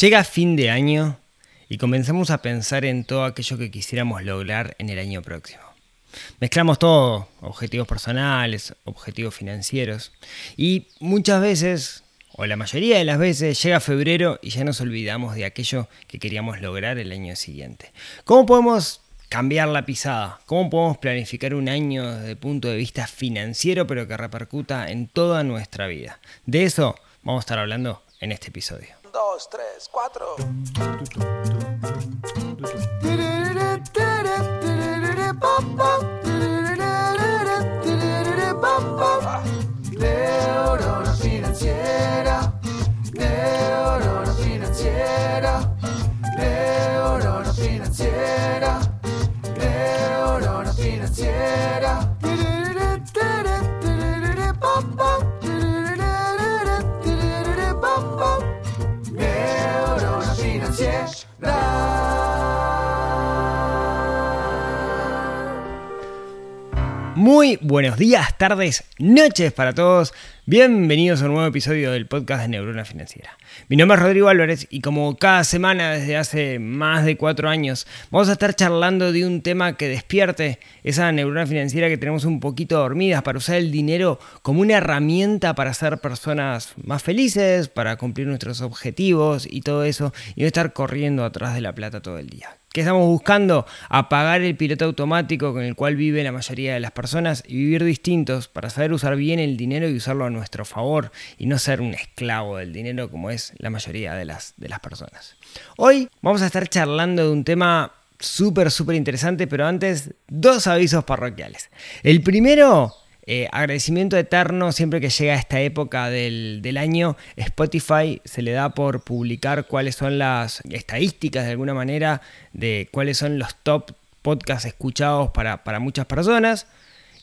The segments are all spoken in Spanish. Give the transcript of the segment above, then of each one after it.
Llega fin de año y comenzamos a pensar en todo aquello que quisiéramos lograr en el año próximo. Mezclamos todo, objetivos personales, objetivos financieros, y muchas veces, o la mayoría de las veces, llega febrero y ya nos olvidamos de aquello que queríamos lograr el año siguiente. ¿Cómo podemos cambiar la pisada? ¿Cómo podemos planificar un año desde el punto de vista financiero, pero que repercuta en toda nuestra vida? De eso vamos a estar hablando en este episodio dos, tres, cuatro. Muy buenos días, tardes, noches para todos. Bienvenidos a un nuevo episodio del podcast de Neurona Financiera. Mi nombre es Rodrigo Álvarez y como cada semana desde hace más de cuatro años vamos a estar charlando de un tema que despierte esa neurona financiera que tenemos un poquito dormidas para usar el dinero como una herramienta para ser personas más felices, para cumplir nuestros objetivos y todo eso y no estar corriendo atrás de la plata todo el día. ¿Qué estamos buscando? Apagar el piloto automático con el cual vive la mayoría de las personas y vivir distintos para saber usar bien el dinero y usarlo a nuestro favor y no ser un esclavo del dinero como es la mayoría de las, de las personas. Hoy vamos a estar charlando de un tema súper, súper interesante, pero antes dos avisos parroquiales. El primero eh, agradecimiento eterno siempre que llega esta época del, año. Spotify se le da por publicar cuáles son las estadísticas de alguna manera de cuáles son los top podcasts escuchados para, para muchas personas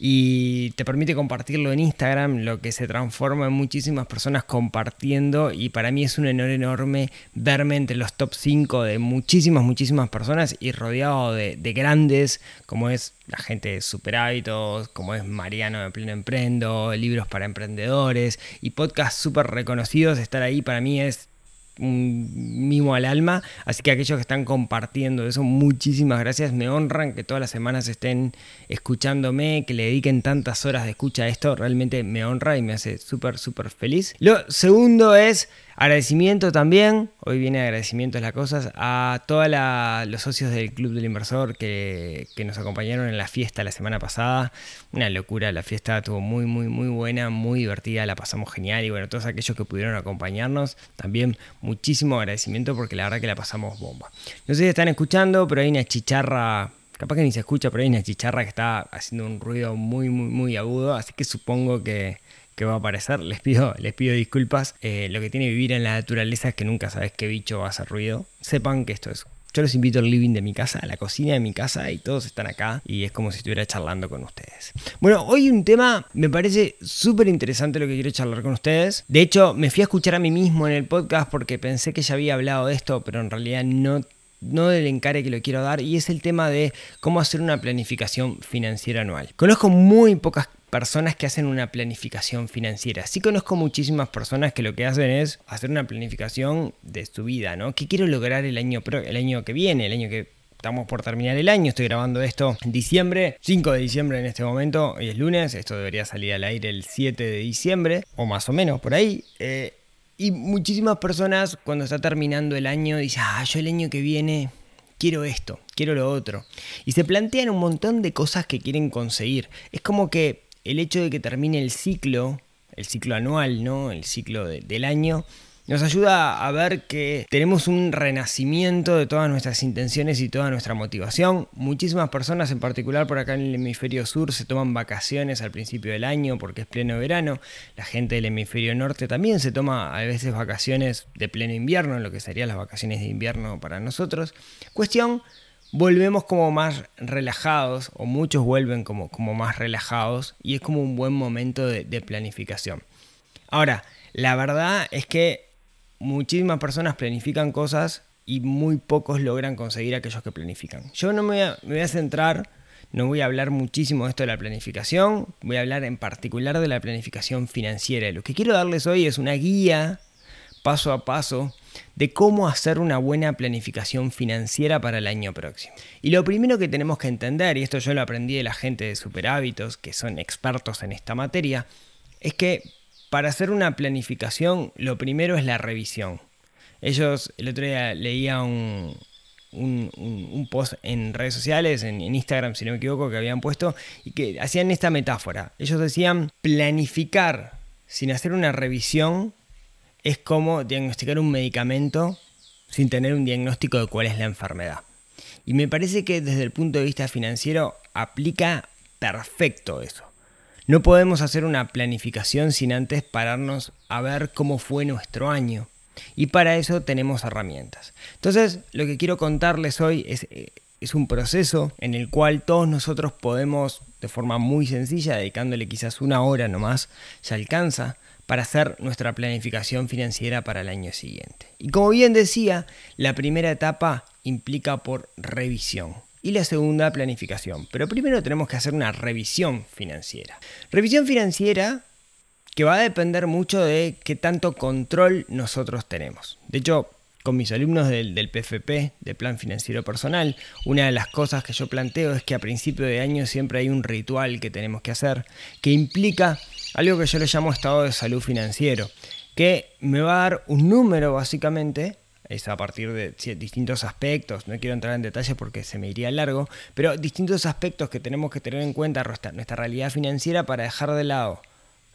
y te permite compartirlo en Instagram, lo que se transforma en muchísimas personas compartiendo y para mí es un honor enorme verme entre los top 5 de muchísimas, muchísimas personas y rodeado de, grandes como es la gente de Super Hábitos, como es Mariano de Pleno Emprendo, libros para emprendedores y podcasts súper reconocidos, estar ahí para mí es mimo al alma. Así que aquellos que están compartiendo eso, muchísimas gracias. Me honran que todas las semanas estén escuchándome, que le dediquen tantas horas de escucha a esto. Realmente me honra y me hace súper, súper feliz. Lo segundo es Agradecimiento también, hoy viene agradecimiento las cosas, a todos los socios del Club del Inversor que, nos acompañaron en la fiesta la semana pasada. Una locura, la fiesta estuvo muy, muy, muy buena, muy divertida, la pasamos genial y bueno, todos aquellos que pudieron acompañarnos, también muchísimo agradecimiento porque la verdad que la pasamos bomba. No sé si están escuchando, pero hay una chicharra capaz que ni se escucha, pero hay una chicharra que está haciendo un ruido muy, muy, muy agudo, así que supongo que, que va a aparecer. Les pido, les pido disculpas. Eh, lo que tiene vivir en la naturaleza es que nunca sabes qué bicho va a hacer ruido. Sepan que esto es. Yo los invito al living de mi casa, a la cocina de mi casa y todos están acá y es como si estuviera charlando con ustedes. Bueno, hoy un tema me parece súper interesante lo que quiero charlar con ustedes. De hecho, me fui a escuchar a mí mismo en el podcast porque pensé que ya había hablado de esto, pero en realidad no no del encare que lo quiero dar, y es el tema de cómo hacer una planificación financiera anual. Conozco muy pocas personas que hacen una planificación financiera. Sí conozco muchísimas personas que lo que hacen es hacer una planificación de su vida, ¿no? ¿Qué quiero lograr el año, el año que viene, el año que estamos por terminar el año, estoy grabando esto en diciembre, 5 de diciembre en este momento, hoy es lunes, esto debería salir al aire el 7 de diciembre, o más o menos por ahí. Eh, y muchísimas personas cuando está terminando el año dicen, ah, yo el año que viene quiero esto, quiero lo otro. Y se plantean un montón de cosas que quieren conseguir. Es como que el hecho de que termine el ciclo, el ciclo anual, ¿no? El ciclo del año, nos ayuda a ver que tenemos un renacimiento de todas nuestras intenciones y toda nuestra motivación. Muchísimas personas, en particular por acá en el hemisferio sur, se toman vacaciones al principio del año porque es pleno verano. La gente del hemisferio norte también se toma a veces vacaciones de pleno invierno, lo que serían las vacaciones de invierno para nosotros. Cuestión volvemos como más relajados, o muchos vuelven como, como más relajados, y es como un buen momento de, planificación. Ahora, la verdad es que muchísimas personas planifican cosas y muy pocos logran conseguir aquellos que planifican. Yo no me voy a, me voy a centrar, no voy a hablar muchísimo de esto de la planificación, voy a hablar en particular de la planificación financiera. Lo que quiero darles hoy es una guía paso a paso de cómo hacer una buena planificación financiera para el año próximo. Y lo primero que tenemos que entender, y esto yo lo aprendí de la gente de Superhábitos, que son expertos en esta materia, es que para hacer una planificación lo primero es la revisión. Ellos, el otro día leía un, un, post en redes sociales, en, Instagram si no me equivoco, que habían puesto y que hacían esta metáfora. Ellos decían, planificar sin hacer una revisión es como diagnosticar un medicamento sin tener un diagnóstico de cuál es la enfermedad. Y me parece que desde el punto de vista financiero aplica perfecto eso. No podemos hacer una planificación sin antes pararnos a ver cómo fue nuestro año y para eso tenemos herramientas. Entonces, lo que quiero contarles hoy es, eh, un proceso en el cual todos nosotros podemos, de forma muy sencilla, dedicándole quizás una hora nomás, se alcanza para hacer nuestra planificación financiera para el año siguiente. Y como bien decía, la primera etapa implica por revisión y la segunda planificación. Pero primero tenemos que hacer una revisión financiera. Revisión financiera que va a depender mucho de qué tanto control nosotros tenemos. De hecho, con mis alumnos del, PFP, de Plan Financiero Personal, una de las cosas que yo planteo es que a principio de año siempre hay un ritual que tenemos que hacer, que implica algo que yo le llamo estado de salud financiero, que me va a dar un número básicamente, es a partir de distintos aspectos, no quiero entrar en detalles porque se me iría largo, pero distintos aspectos que tenemos que tener en cuenta nuestra realidad financiera para dejar de lado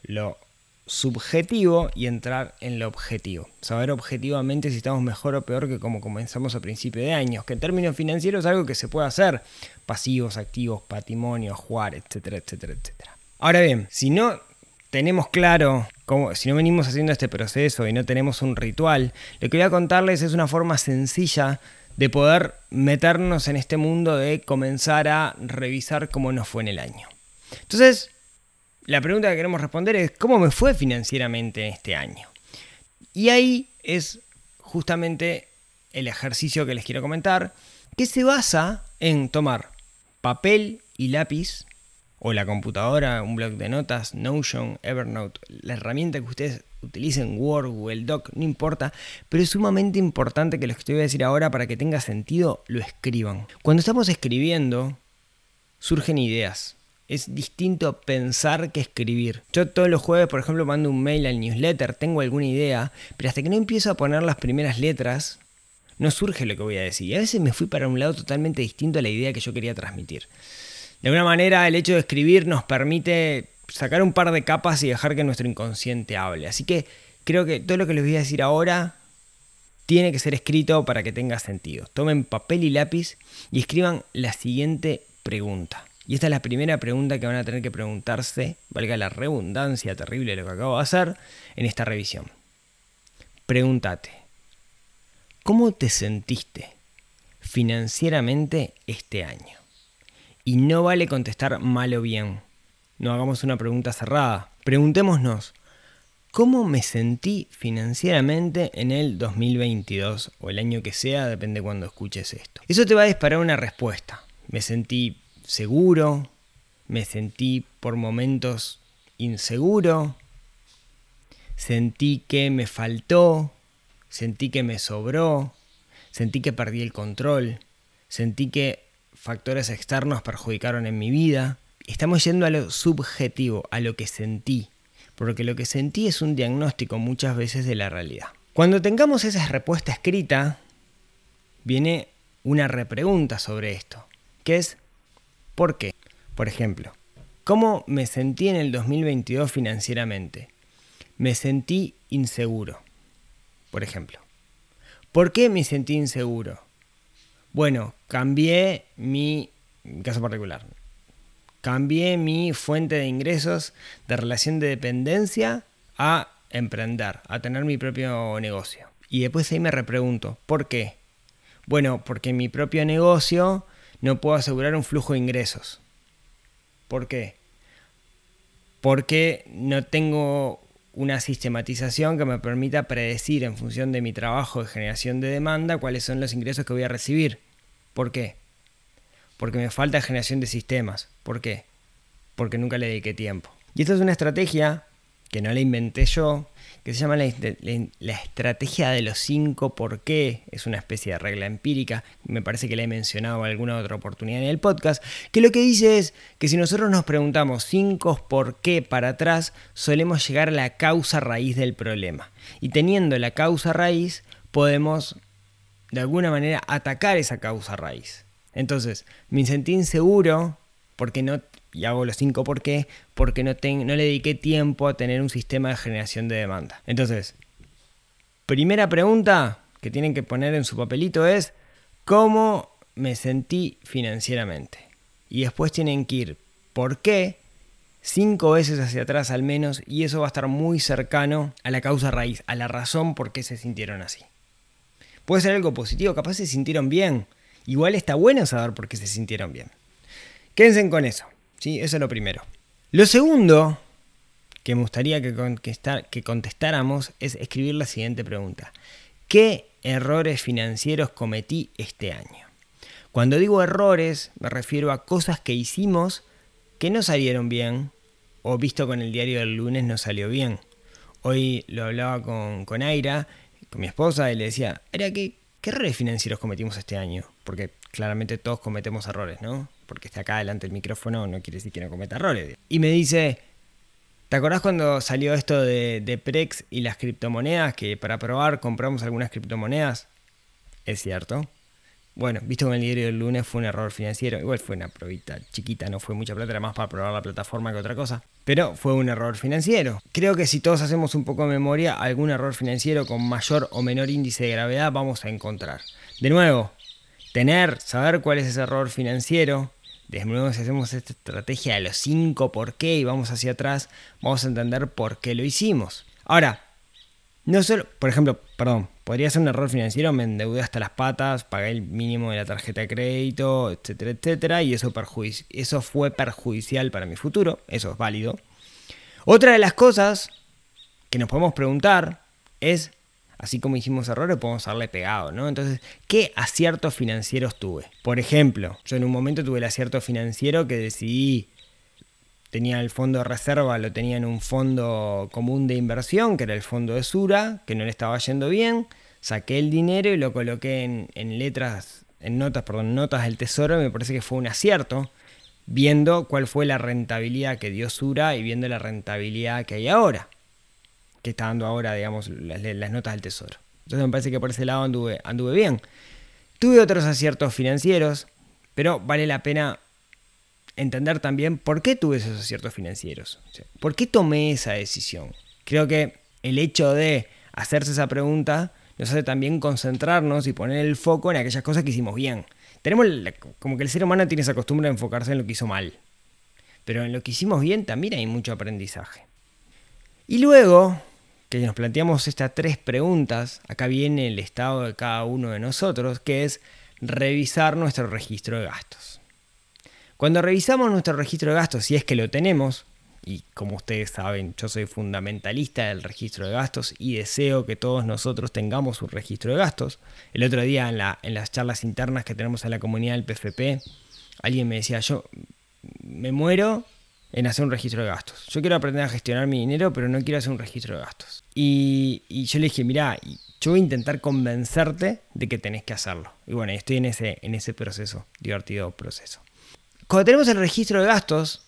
lo subjetivo y entrar en lo objetivo. Saber objetivamente si estamos mejor o peor que como comenzamos a principio de años, que en términos financieros es algo que se puede hacer, pasivos, activos, patrimonio, jugar, etcétera, etcétera, etcétera. Ahora bien, si no tenemos claro cómo, si no venimos haciendo este proceso y no tenemos un ritual, lo que voy a contarles es una forma sencilla de poder meternos en este mundo de comenzar a revisar cómo nos fue en el año. Entonces, la pregunta que queremos responder es ¿cómo me fue financieramente este año? Y ahí es justamente el ejercicio que les quiero comentar, que se basa en tomar papel y lápiz, o la computadora, un blog de notas, Notion, Evernote, la herramienta que ustedes utilicen, Word, Google Doc, no importa, pero es sumamente importante que lo que te voy a decir ahora para que tenga sentido lo escriban. Cuando estamos escribiendo, surgen ideas, es distinto pensar que escribir. Yo todos los jueves, por ejemplo, mando un mail al newsletter, tengo alguna idea, pero hasta que no empiezo a poner las primeras letras, no surge lo que voy a decir. Y a veces me fui para un lado totalmente distinto a la idea que yo quería transmitir. De alguna manera, el hecho de escribir nos permite sacar un par de capas y dejar que nuestro inconsciente hable. Así que creo que todo lo que les voy a decir ahora tiene que ser escrito para que tenga sentido. Tomen papel y lápiz y escriban la siguiente pregunta. Y esta es la primera pregunta que van a tener que preguntarse, valga la redundancia terrible de lo que acabo de hacer, en esta revisión. Pregúntate, ¿cómo te sentiste financieramente este año? Y no vale contestar mal o bien. No hagamos una pregunta cerrada. Preguntémonos, ¿cómo me sentí financieramente en el 2022 o el año que sea, depende cuando escuches esto? Eso te va a disparar una respuesta. Me sentí seguro, me sentí por momentos inseguro, sentí que me faltó, sentí que me sobró, sentí que perdí el control, sentí que factores externos perjudicaron en mi vida. Estamos yendo a lo subjetivo, a lo que sentí, porque lo que sentí es un diagnóstico muchas veces de la realidad. Cuando tengamos esa respuesta escrita, viene una repregunta sobre esto, que es ¿Por qué? Por ejemplo, ¿cómo me sentí en el 2022 financieramente? Me sentí inseguro, por ejemplo. ¿Por qué me sentí inseguro? Bueno, cambié mi, caso particular, cambié mi fuente de ingresos de relación de dependencia a emprender, a tener mi propio negocio. Y después ahí me repregunto, ¿por qué? Bueno, porque mi propio negocio no puedo asegurar un flujo de ingresos. ¿Por qué? Porque no tengo una sistematización que me permita predecir en función de mi trabajo de generación de demanda cuáles son los ingresos que voy a recibir. ¿Por qué? Porque me falta generación de sistemas. ¿Por qué? Porque nunca le dediqué tiempo. Y esta es una estrategia que no la inventé yo, que se llama la, estrategia de los cinco por qué, es una especie de regla empírica, me parece que la he mencionado en alguna otra oportunidad en el podcast, que lo que dice es que si nosotros nos preguntamos cinco por qué para atrás, solemos llegar a la causa raíz del problema. Y teniendo la causa raíz, podemos de alguna manera atacar esa causa raíz. Entonces, me sentí inseguro porque no, y hago los cinco por qué, porque no, no le dediqué tiempo a tener un sistema de generación de demanda. Entonces, primera pregunta que tienen que poner en su papelito es, ¿cómo me sentí financieramente? Y después tienen que ir, ¿por qué? Cinco veces hacia atrás al menos, y eso va a estar muy cercano a la causa raíz, a la razón por qué se sintieron así. Puede ser algo positivo, capaz se sintieron bien. Igual está bueno saber por qué se sintieron bien. Quédense con eso. ¿Sí? Eso es lo primero. Lo segundo que me gustaría que, contestáramos es escribir la siguiente pregunta. ¿Qué errores financieros cometí este año? Cuando digo errores me refiero a cosas que hicimos que no salieron bien o visto con el diario del lunes no salió bien. Hoy lo hablaba con, con Aira con mi esposa y le decía, era ¿qué, ¿qué errores financieros cometimos este año? Porque claramente todos cometemos errores, ¿no? Porque está acá delante del micrófono no quiere decir que no cometa errores. Y me dice, ¿te acordás cuando salió esto de, de Prex y las criptomonedas? Que para probar compramos algunas criptomonedas. Es cierto. Bueno, visto con el diario del lunes fue un error financiero. Igual fue una probita chiquita, no fue mucha plata, era más para probar la plataforma que otra cosa. Pero fue un error financiero. Creo que si todos hacemos un poco de memoria, algún error financiero con mayor o menor índice de gravedad vamos a encontrar. De nuevo, tener, saber cuál es ese error financiero. De nuevo, si hacemos esta estrategia de los 5 por qué y vamos hacia atrás, vamos a entender por qué lo hicimos. Ahora, no solo, por ejemplo, perdón, podría ser un error financiero, me endeudé hasta las patas, pagué el mínimo de la tarjeta de crédito, etcétera, etcétera, y eso, eso fue perjudicial para mi futuro, eso es válido. Otra de las cosas que nos podemos preguntar es, así como hicimos errores, podemos darle pegado, ¿no? Entonces, ¿qué aciertos financieros tuve? Por ejemplo, yo en un momento tuve el acierto financiero que decidí tenía el fondo de reserva, lo tenía en un fondo común de inversión, que era el fondo de Sura, que no le estaba yendo bien. Saqué el dinero y lo coloqué en, letras, en notas, perdón, notas del tesoro, y me parece que fue un acierto, viendo cuál fue la rentabilidad que dio Sura y viendo la rentabilidad que hay ahora, que está dando ahora, digamos, las, notas del tesoro. Entonces me parece que por ese lado anduve, anduve bien. Tuve otros aciertos financieros, pero vale la pena entender también por qué tuve esos aciertos financieros. ¿Por qué tomé esa decisión? Creo que el hecho de hacerse esa pregunta nos hace también concentrarnos y poner el foco en aquellas cosas que hicimos bien. Tenemos como que el ser humano tiene esa costumbre de enfocarse en lo que hizo mal. Pero en lo que hicimos bien también hay mucho aprendizaje. Y luego que nos planteamos estas tres preguntas, acá viene el estado de cada uno de nosotros, que es revisar nuestro registro de gastos. Cuando revisamos nuestro registro de gastos, si es que lo tenemos, y como ustedes saben, yo soy fundamentalista del registro de gastos y deseo que todos nosotros tengamos un registro de gastos. El otro día en, la, en las charlas internas que tenemos en la comunidad del PFP, alguien me decía, yo me muero en hacer un registro de gastos. Yo quiero aprender a gestionar mi dinero, pero no quiero hacer un registro de gastos. Y, yo le dije, mira, yo voy a intentar convencerte de que tenés que hacerlo. Y bueno, estoy en ese, en ese proceso, divertido proceso. Cuando tenemos el registro de gastos,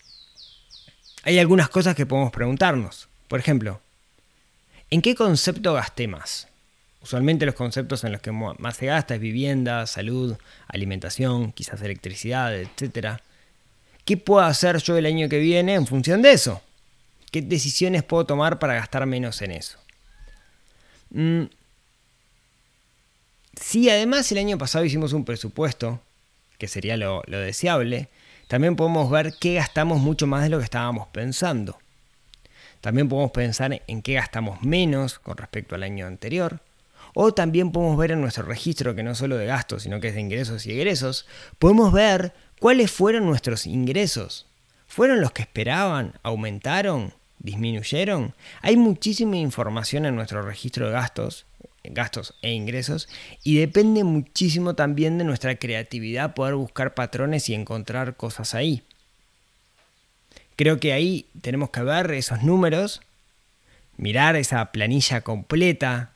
hay algunas cosas que podemos preguntarnos. Por ejemplo, ¿en qué concepto gasté más? Usualmente los conceptos en los que más se gasta es vivienda, salud, alimentación, quizás electricidad, etc. ¿Qué puedo hacer yo el año que viene en función de eso? ¿Qué decisiones puedo tomar para gastar menos en eso? Mm. Si además el año pasado hicimos un presupuesto, que sería lo deseable, también podemos ver qué gastamos mucho más de lo que estábamos pensando. También podemos pensar en qué gastamos menos con respecto al año anterior. O también podemos ver en nuestro registro, que no solo de gastos, sino que es de ingresos y egresos, podemos ver cuáles fueron nuestros ingresos. ¿Fueron los que esperaban? ¿Aumentaron? ¿Disminuyeron? Hay muchísima información en nuestro registro de gastos gastos e ingresos y depende muchísimo también de nuestra creatividad poder buscar patrones y encontrar cosas ahí. Creo que ahí tenemos que ver esos números, mirar esa planilla completa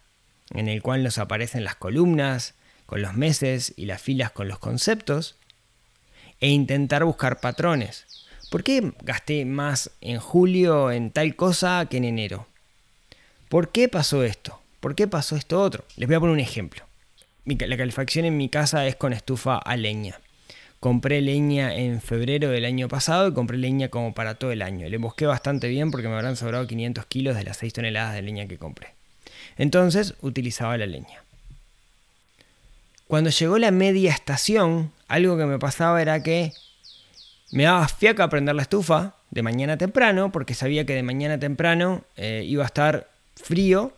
en el cual nos aparecen las columnas con los meses y las filas con los conceptos e intentar buscar patrones. ¿Por qué gasté más en julio en tal cosa que en enero? ¿Por qué pasó esto? ¿Por qué pasó esto otro? Les voy a poner un ejemplo. La calefacción en mi casa es con estufa a leña. Compré leña en febrero del año pasado y compré leña como para todo el año. Le busqué bastante bien porque me habrán sobrado 500 kilos de las 6 toneladas de leña que compré. Entonces utilizaba la leña. Cuando llegó la media estación, algo que me pasaba era que me daba fiaca prender la estufa de mañana temprano, porque sabía que de mañana temprano eh, iba a estar frío,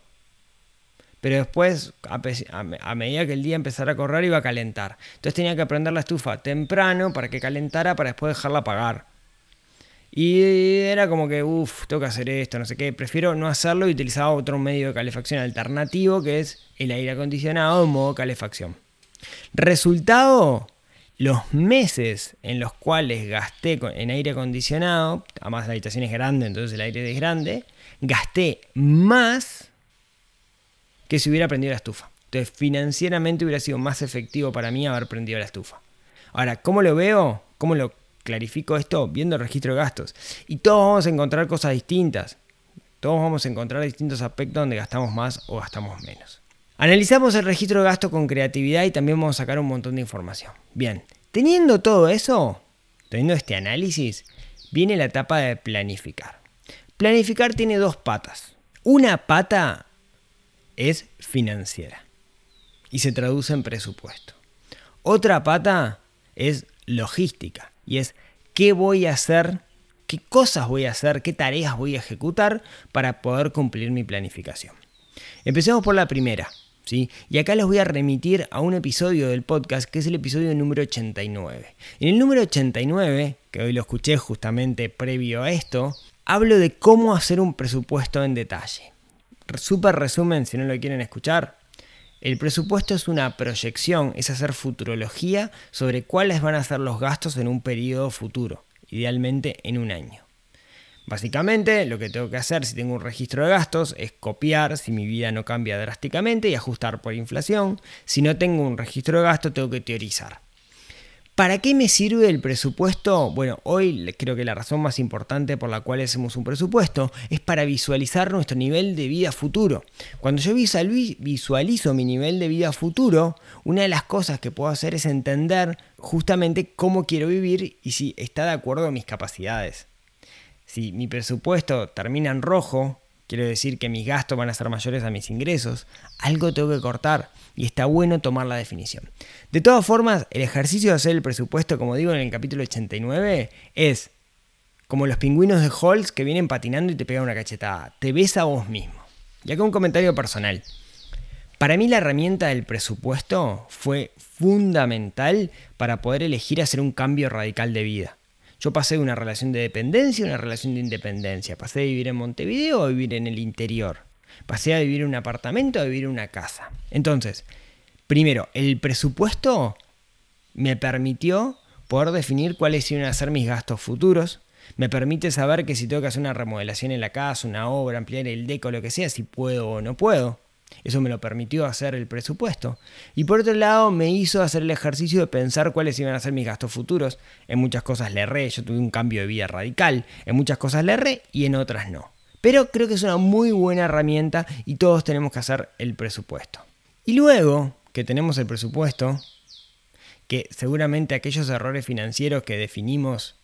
pero después, a, medida que el día empezara a correr, iba a calentar. Entonces tenía que prender la estufa temprano para que calentara, para después dejarla apagar. Y era como que, uff, tengo que hacer esto, no sé qué. Prefiero no hacerlo y utilizaba otro medio de calefacción alternativo que es el aire acondicionado en modo calefacción. Resultado, los meses en los cuales gasté en aire acondicionado, además la habitación es grande, entonces el aire es grande, gasté más que si hubiera prendido la estufa. Entonces financieramente hubiera sido más efectivo para mí haber prendido la estufa. Ahora, ¿cómo lo veo? ¿Cómo lo clarifico esto? Viendo el registro de gastos. Y todos vamos a encontrar cosas distintas. Todos vamos a encontrar distintos aspectos donde gastamos más o gastamos menos. Analizamos el registro de gasto con creatividad y también vamos a sacar un montón de información. Bien, teniendo todo eso, teniendo este análisis, viene la etapa de planificar. Planificar tiene dos patas. Una pata es financiera y se traduce en presupuesto. Otra pata es logística y es qué voy a hacer, qué cosas voy a hacer, qué tareas voy a ejecutar para poder cumplir mi planificación. Empecemos por la primera, y acá les voy a remitir a un episodio del podcast que es el episodio número 89. En el número 89, que hoy lo escuché justamente previo a esto, hablo de cómo hacer un presupuesto en detalle. Super resumen, si no lo quieren escuchar. El presupuesto es una proyección, es hacer futurología sobre cuáles van a ser los gastos en un periodo futuro, idealmente en un año. Básicamente lo que tengo que hacer si tengo un registro de gastos es copiar si mi vida no cambia drásticamente y ajustar por inflación. Si no tengo un registro de gastos tengo que teorizar. ¿Para qué me sirve el presupuesto? Bueno, hoy creo que la razón más importante por la cual hacemos un presupuesto es para visualizar nuestro nivel de vida futuro. Cuando yo visualizo mi nivel de vida futuro, una de las cosas que puedo hacer es entender justamente cómo quiero vivir y si está de acuerdo a mis capacidades. Si mi presupuesto termina en rojo, quiero decir que mis gastos van a ser mayores a mis ingresos, algo tengo que cortar y está bueno tomar la definición. De todas formas, el ejercicio de hacer el presupuesto, como digo en el capítulo 89, es como los pingüinos de Halls que vienen patinando y te pegan una cachetada. Te ves a vos mismo. Y acá un comentario personal. Para mí la herramienta del presupuesto fue fundamental para poder elegir hacer un cambio radical de vida. Yo pasé de una relación de dependencia a una relación de independencia. Pasé de vivir en Montevideo a vivir en el interior. Pasé a vivir en un apartamento a vivir en una casa. Entonces, primero, el presupuesto me permitió poder definir cuáles iban a ser mis gastos futuros. Me permite saber que si tengo que hacer una remodelación en la casa, una obra, ampliar el deco, lo que sea, si puedo o no puedo. Eso me lo permitió hacer el presupuesto. Y por otro lado, me hizo hacer el ejercicio de pensar cuáles iban a ser mis gastos futuros. En muchas cosas le erré, yo tuve un cambio de vida radical. En muchas cosas le erré y en otras no. Pero creo que es una muy buena herramienta y todos tenemos que hacer el presupuesto. Y luego que tenemos el presupuesto, que seguramente aquellos errores financieros que definimos,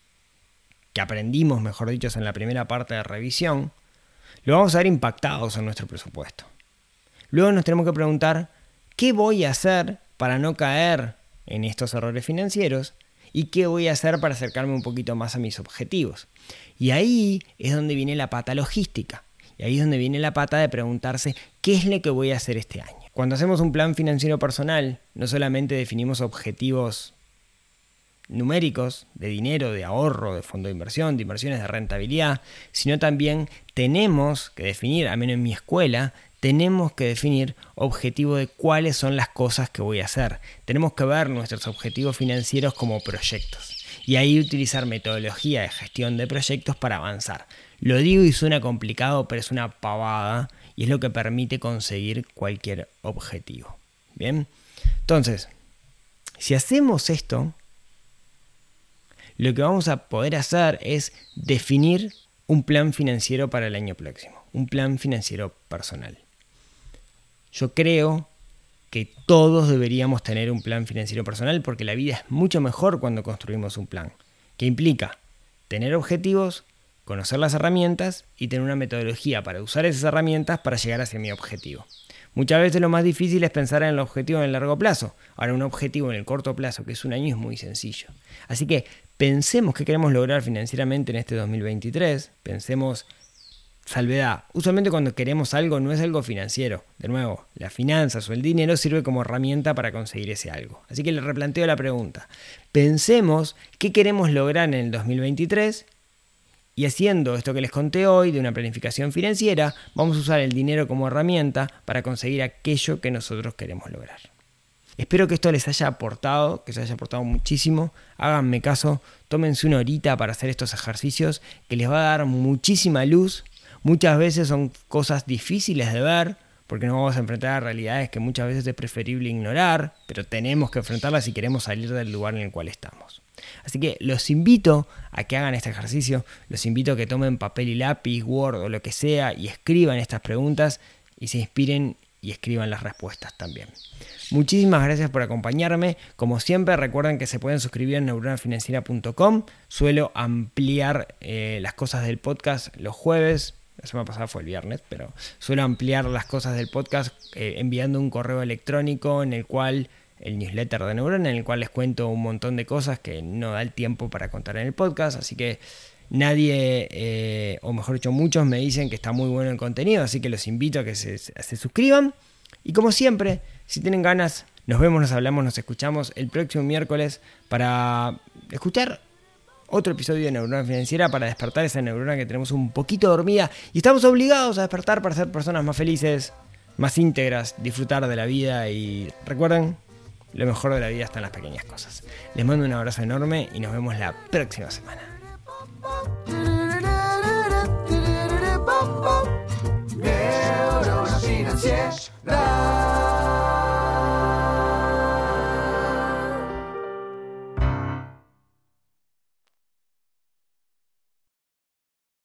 que aprendimos, mejor dicho, en la primera parte de revisión, lo vamos a ver impactados en nuestro presupuesto. Luego nos tenemos que preguntar, ¿qué voy a hacer para no caer en estos errores financieros? ¿Y qué voy a hacer para acercarme un poquito más a mis objetivos? Y ahí es donde viene la pata logística. Y ahí es donde viene la pata de preguntarse, ¿qué es lo que voy a hacer este año? Cuando hacemos un plan financiero personal, no solamente definimos objetivos numéricos de dinero, de ahorro, de fondo de inversión, de inversiones de rentabilidad, sino también tenemos que definir, al menos en mi escuela, tenemos que definir objetivo de cuáles son las cosas que voy a hacer. Tenemos que ver nuestros objetivos financieros como proyectos. y ahí utilizar metodología de gestión de proyectos para avanzar. Lo digo y suena complicado, pero es una pavada y es lo que permite conseguir cualquier objetivo. Bien, entonces, si hacemos esto, lo que vamos a poder hacer es definir un plan financiero para el año próximo, un plan financiero personal. Yo creo que todos deberíamos tener un plan financiero personal porque la vida es mucho mejor cuando construimos un plan, que implica tener objetivos, conocer las herramientas y tener una metodología para usar esas herramientas para llegar hacia mi objetivo. Muchas veces lo más difícil es pensar en el objetivo en el largo plazo. Ahora, un objetivo en el corto plazo, que es un año, es muy sencillo. Así que pensemos qué queremos lograr financieramente en este 2023. Pensemos Salvedad. Usualmente cuando queremos algo no es algo financiero. De nuevo, las finanzas o el dinero sirve como herramienta para conseguir ese algo. Así que le replanteo la pregunta. Pensemos qué queremos lograr en el 2023 y haciendo esto que les conté hoy de una planificación financiera, vamos a usar el dinero como herramienta para conseguir aquello que nosotros queremos lograr. Espero que esto les haya aportado, que les haya aportado muchísimo. Háganme caso, tómense una horita para hacer estos ejercicios que les va a dar muchísima luz Muchas veces son cosas difíciles de ver, porque nos vamos a enfrentar a realidades que muchas veces es preferible ignorar, pero tenemos que enfrentarlas si queremos salir del lugar en el cual estamos. Así que los invito a que hagan este ejercicio, los invito a que tomen papel y lápiz, Word o lo que sea y escriban estas preguntas y se inspiren y escriban las respuestas también. Muchísimas gracias por acompañarme. Como siempre, recuerden que se pueden suscribir en neuronafinanciera.com. Suelo ampliar eh, las cosas del podcast los jueves la semana pasada fue el viernes, pero suelo ampliar las cosas del podcast eh, enviando un correo electrónico en el cual, el newsletter de Neurona, en el cual les cuento un montón de cosas que no da el tiempo para contar en el podcast, así que nadie, eh, o mejor dicho, muchos me dicen que está muy bueno el contenido, así que los invito a que se, se suscriban. Y como siempre, si tienen ganas, nos vemos, nos hablamos, nos escuchamos el próximo miércoles para escuchar otro episodio de Neurona Financiera para despertar esa neurona que tenemos un poquito dormida y estamos obligados a despertar para ser personas más felices, más íntegras, disfrutar de la vida y recuerden, lo mejor de la vida está en las pequeñas cosas. Les mando un abrazo enorme y nos vemos la próxima semana.